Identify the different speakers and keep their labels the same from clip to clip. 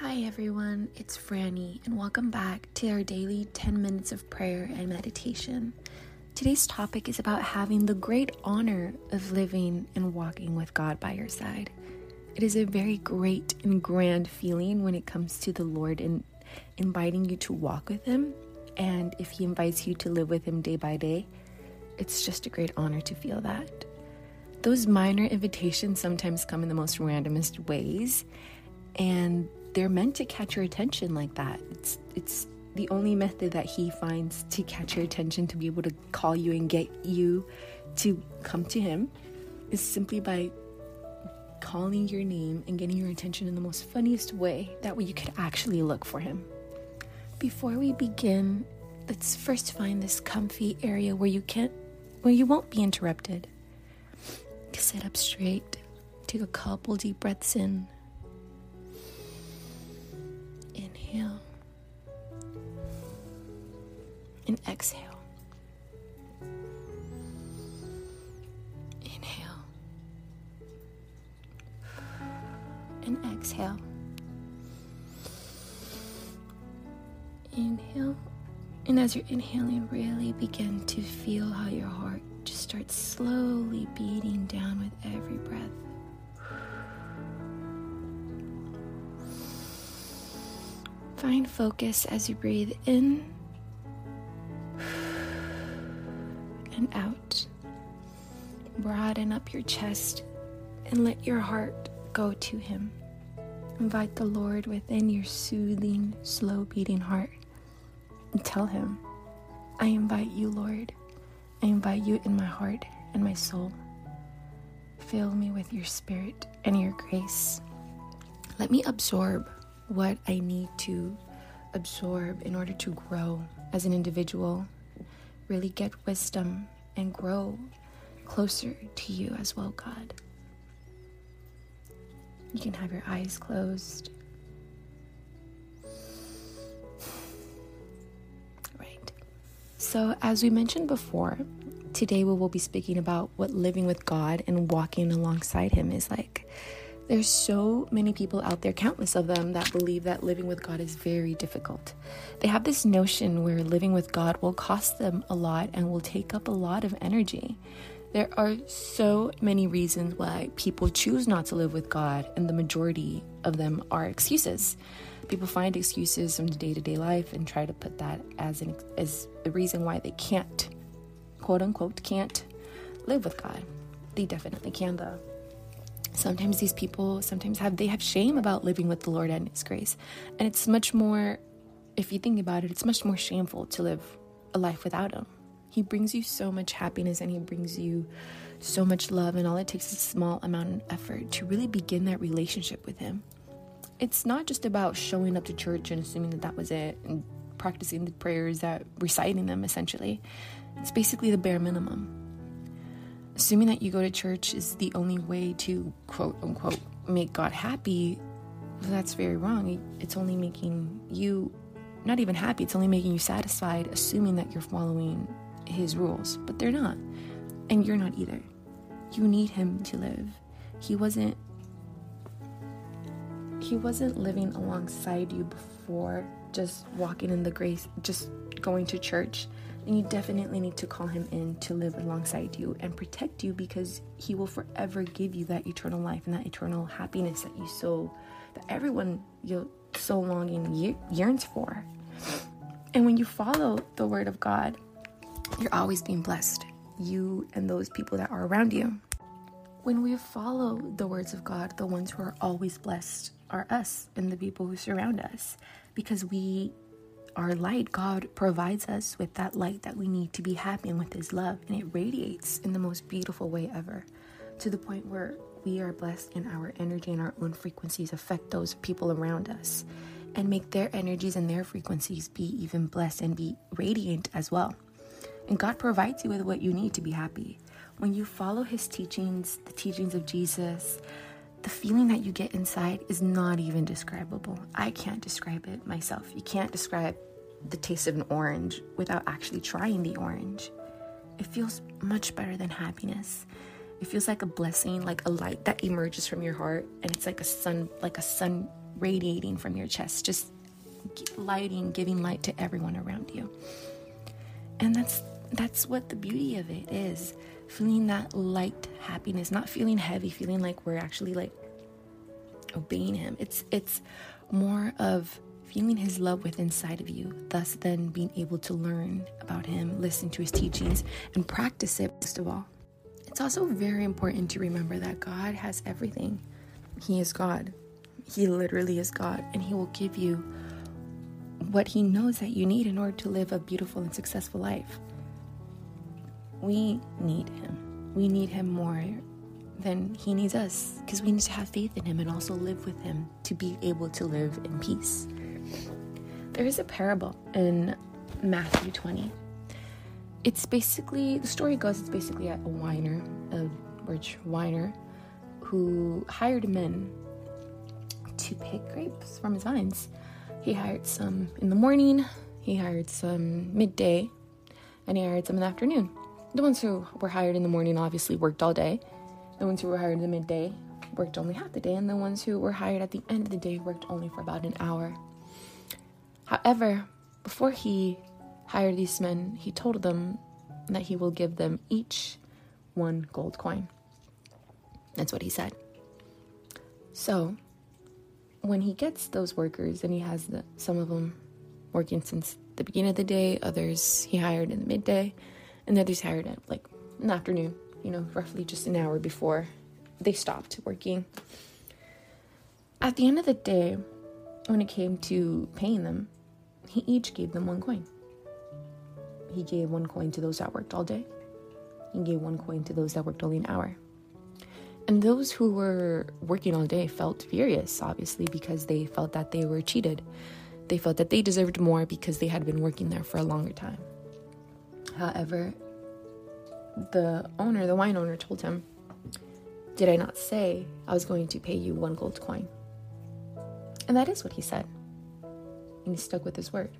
Speaker 1: Hi, everyone, it's Franny, and welcome back to our daily 10 minutes of prayer and meditation. Today's topic is about having the great honor of living and walking with God by your side. It is a very great and grand feeling when it comes to the Lord and inviting you to walk with Him. And if He invites you to live with Him day by day, it's just a great honor to feel that. Those minor invitations sometimes come in the most randomest ways, and they're meant to catch your attention like that. It's it's the only method that he finds to catch your attention to be able to call you and get you to come to him is simply by calling your name and getting your attention in the most funniest way. That way you could actually look for him. Before we begin, let's first find this comfy area where you can't where you won't be interrupted. Sit up straight. Take a couple deep breaths in. Inhale. And exhale. Inhale. And exhale. Inhale. And as you're inhaling, really begin to feel how your heart just starts slowly beating down with every breath. Find focus as you breathe in and out. Broaden up your chest and let your heart go to Him. Invite the Lord within your soothing, slow beating heart and tell Him, I invite you, Lord. I invite you in my heart and my soul. Fill me with your spirit and your grace. Let me absorb what I need to absorb in order to grow as an individual, really get wisdom and grow closer to you as well, God. You can have your eyes closed. Right. So, as we mentioned before, today we will be speaking about what living with God and walking alongside Him is like. There's so many people out there, countless of them, that believe that living with God is very difficult. They have this notion where living with God will cost them a lot and will take up a lot of energy. There are so many reasons why people choose not to live with God, and the majority of them are excuses people find excuses from day to day life and try to put that as an as the reason why they can't, quote unquote, can't live with God. They definitely can though. Sometimes these people sometimes have they have shame about living with the Lord and His grace, and it's much more. If you think about it, it's much more shameful to live a life without Him. He brings you so much happiness and He brings you so much love, and all it takes is a small amount of effort to really begin that relationship with Him it's not just about showing up to church and assuming that that was it and practicing the prayers that reciting them essentially it's basically the bare minimum assuming that you go to church is the only way to quote unquote make god happy that's very wrong. It's only making you not even happy it's only making you satisfied assuming that you're following his rules. But they're not. And you're not either. You need him to live. He wasn't he wasn't living alongside you before just walking in the grace, just going to church. And you definitely need to call him in to live alongside you and protect you because he will forever give you that eternal life and that eternal happiness that you so, that everyone you so longing yearns for. And when you follow the word of God, you're always being blessed, you and those people that are around you. When we follow the words of God, the ones who are always blessed are us and the people who surround us because we are light. God provides us with that light that we need to be happy and with His love, and it radiates in the most beautiful way ever to the point where we are blessed and our energy and our own frequencies affect those people around us and make their energies and their frequencies be even blessed and be radiant as well. And God provides you with what you need to be happy. When you follow his teachings, the teachings of Jesus, the feeling that you get inside is not even describable. I can't describe it myself. You can't describe the taste of an orange without actually trying the orange. It feels much better than happiness. It feels like a blessing, like a light that emerges from your heart and it's like a sun like a sun radiating from your chest, just lighting, giving light to everyone around you. And that's that's what the beauty of it is. Feeling that light happiness, not feeling heavy, feeling like we're actually like obeying him. It's it's more of feeling his love within inside of you, thus then being able to learn about him, listen to his teachings, and practice it most of all. It's also very important to remember that God has everything. He is God. He literally is God, and He will give you what He knows that you need in order to live a beautiful and successful life. We need Him. We need Him more than He needs us because we need to have faith in Him and also live with Him to be able to live in peace. There is a parable in Matthew 20. It's basically, the story goes, it's basically a whiner, a rich whiner, who hired men to pick grapes from his vines. He hired some in the morning, he hired some midday, and he hired some in the afternoon. The ones who were hired in the morning obviously worked all day. The ones who were hired in the midday worked only half the day, and the ones who were hired at the end of the day worked only for about an hour. However, before he hired these men, he told them that he will give them each one gold coin. That's what he said. So, when he gets those workers and he has the, some of them working since the beginning of the day, others he hired in the midday, and the others hired at like in the afternoon, you know, roughly just an hour before they stopped working. At the end of the day, when it came to paying them, he each gave them one coin. He gave one coin to those that worked all day. He gave one coin to those that worked only an hour. And those who were working all day felt furious, obviously, because they felt that they were cheated. They felt that they deserved more because they had been working there for a longer time. However, the owner, the wine owner, told him, Did I not say I was going to pay you one gold coin? And that is what he said. And he stuck with his word.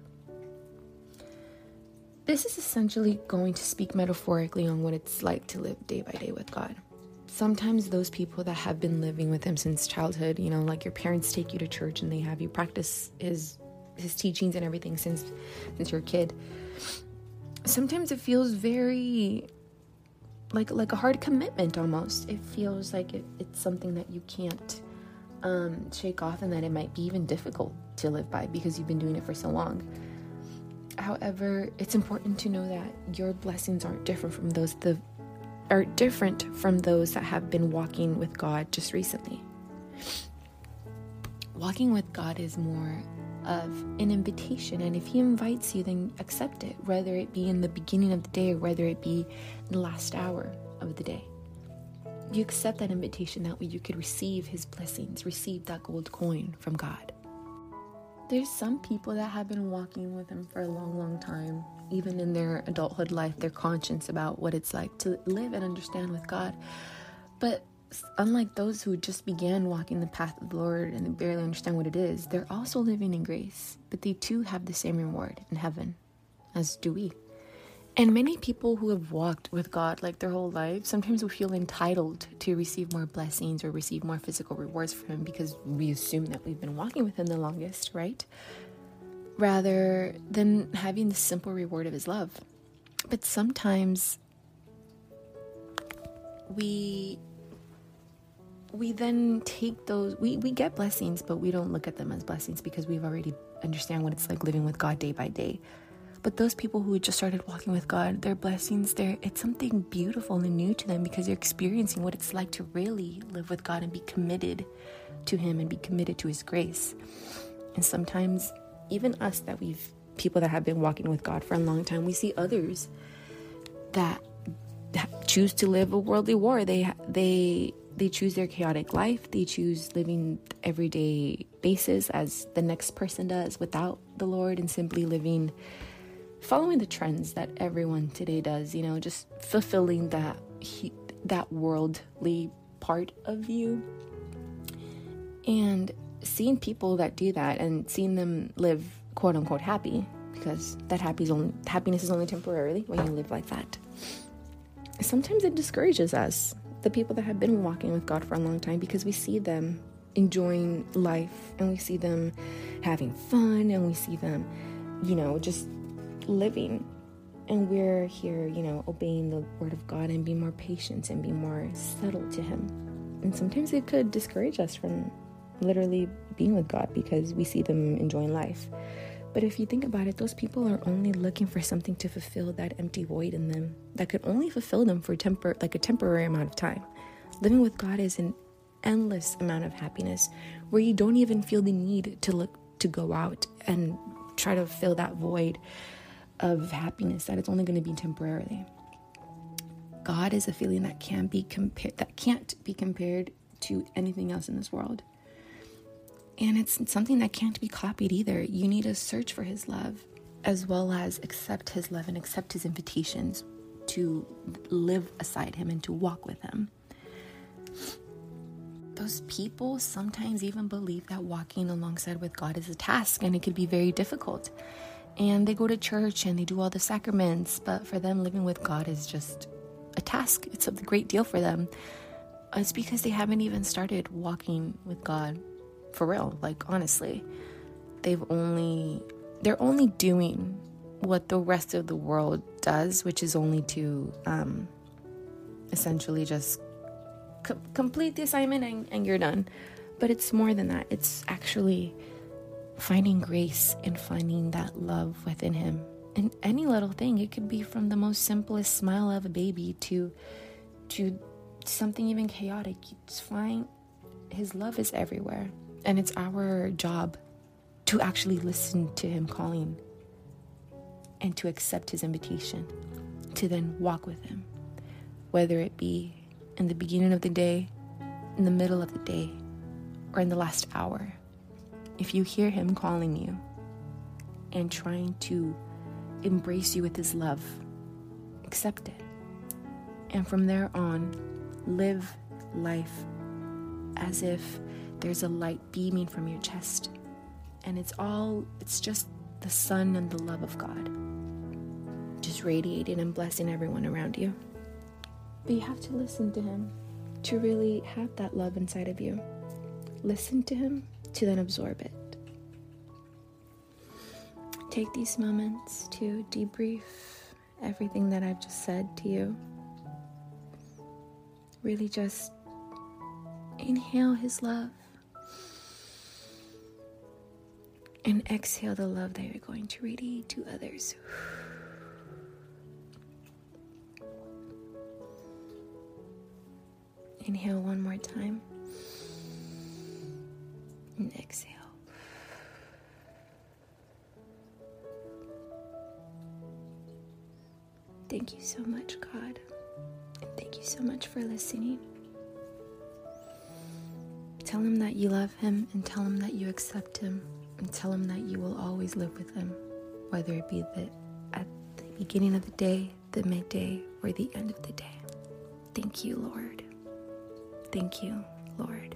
Speaker 1: This is essentially going to speak metaphorically on what it's like to live day by day with God sometimes those people that have been living with him since childhood, you know, like your parents take you to church and they have you practice his his teachings and everything since since you're a kid. Sometimes it feels very like like a hard commitment almost. It feels like it, it's something that you can't um, shake off and that it might be even difficult to live by because you've been doing it for so long. However, it's important to know that your blessings aren't different from those the are different from those that have been walking with God just recently. Walking with God is more of an invitation, and if He invites you, then accept it, whether it be in the beginning of the day or whether it be the last hour of the day. You accept that invitation, that way you could receive His blessings, receive that gold coin from God. There's some people that have been walking with Him for a long, long time, even in their adulthood life, they're conscious about what it's like to live and understand with God. But unlike those who just began walking the path of the Lord and they barely understand what it is, they're also living in grace. But they too have the same reward in heaven, as do we. And many people who have walked with God like their whole life sometimes we feel entitled to receive more blessings or receive more physical rewards from Him because we assume that we've been walking with Him the longest, right? rather than having the simple reward of his love. But sometimes we we then take those we, we get blessings but we don't look at them as blessings because we've already understand what it's like living with god day by day but those people who just started walking with god their blessings they're it's something beautiful and new to them because they're experiencing what it's like to really live with god and be committed to him and be committed to his grace and sometimes even us that we've people that have been walking with God for a long time, we see others that choose to live a worldly war. They they they choose their chaotic life. They choose living everyday basis as the next person does without the Lord and simply living following the trends that everyone today does, you know, just fulfilling that that worldly part of you. And seeing people that do that and seeing them live quote unquote happy, because that happy is only, happiness is only temporarily when you live like that. Sometimes it discourages us, the people that have been walking with God for a long time, because we see them enjoying life and we see them having fun and we see them, you know, just living. And we're here, you know, obeying the word of God and be more patient and be more settled to Him. And sometimes it could discourage us from literally being with God because we see them enjoying life. But if you think about it, those people are only looking for something to fulfill that empty void in them that could only fulfill them for tempor- like a temporary amount of time. Living with God is an endless amount of happiness where you don't even feel the need to look to go out and try to fill that void of happiness that it's only going to be temporarily. God is a feeling that can't be compared that can't be compared to anything else in this world. And it's something that can't be copied either. You need to search for his love as well as accept his love and accept his invitations to live aside him and to walk with him those people sometimes even believe that walking alongside with God is a task and it could be very difficult. And they go to church and they do all the sacraments, but for them, living with God is just a task. It's a great deal for them. It's because they haven't even started walking with God for real. Like, honestly, they've only, they're only doing what the rest of the world does, which is only to um, essentially just co- complete the assignment and, and you're done. But it's more than that. It's actually finding grace and finding that love within Him. And any little thing, it could be from the most simplest smile of a baby to to something even chaotic. It's fine. His love is everywhere. And it's our job to actually listen to Him calling and to accept His invitation to then walk with Him, whether it be in the beginning of the day, in the middle of the day, or in the last hour, if you hear Him calling you and trying to embrace you with His love, accept it. And from there on, live life as if there's a light beaming from your chest. And it's all, it's just the sun and the love of God, just radiating and blessing everyone around you. But you have to listen to Him to really have that love inside of you. Listen to Him to then absorb it. Take these moments to debrief everything that I've just said to you. Really just inhale His love and exhale the love that you're going to radiate to others. Inhale one more time. And exhale. Thank you so much, God. And thank you so much for listening. Tell him that you love him and tell him that you accept him and tell him that you will always live with him, whether it be the, at the beginning of the day, the midday, or the end of the day. Thank you, Lord. Thank you, Lord.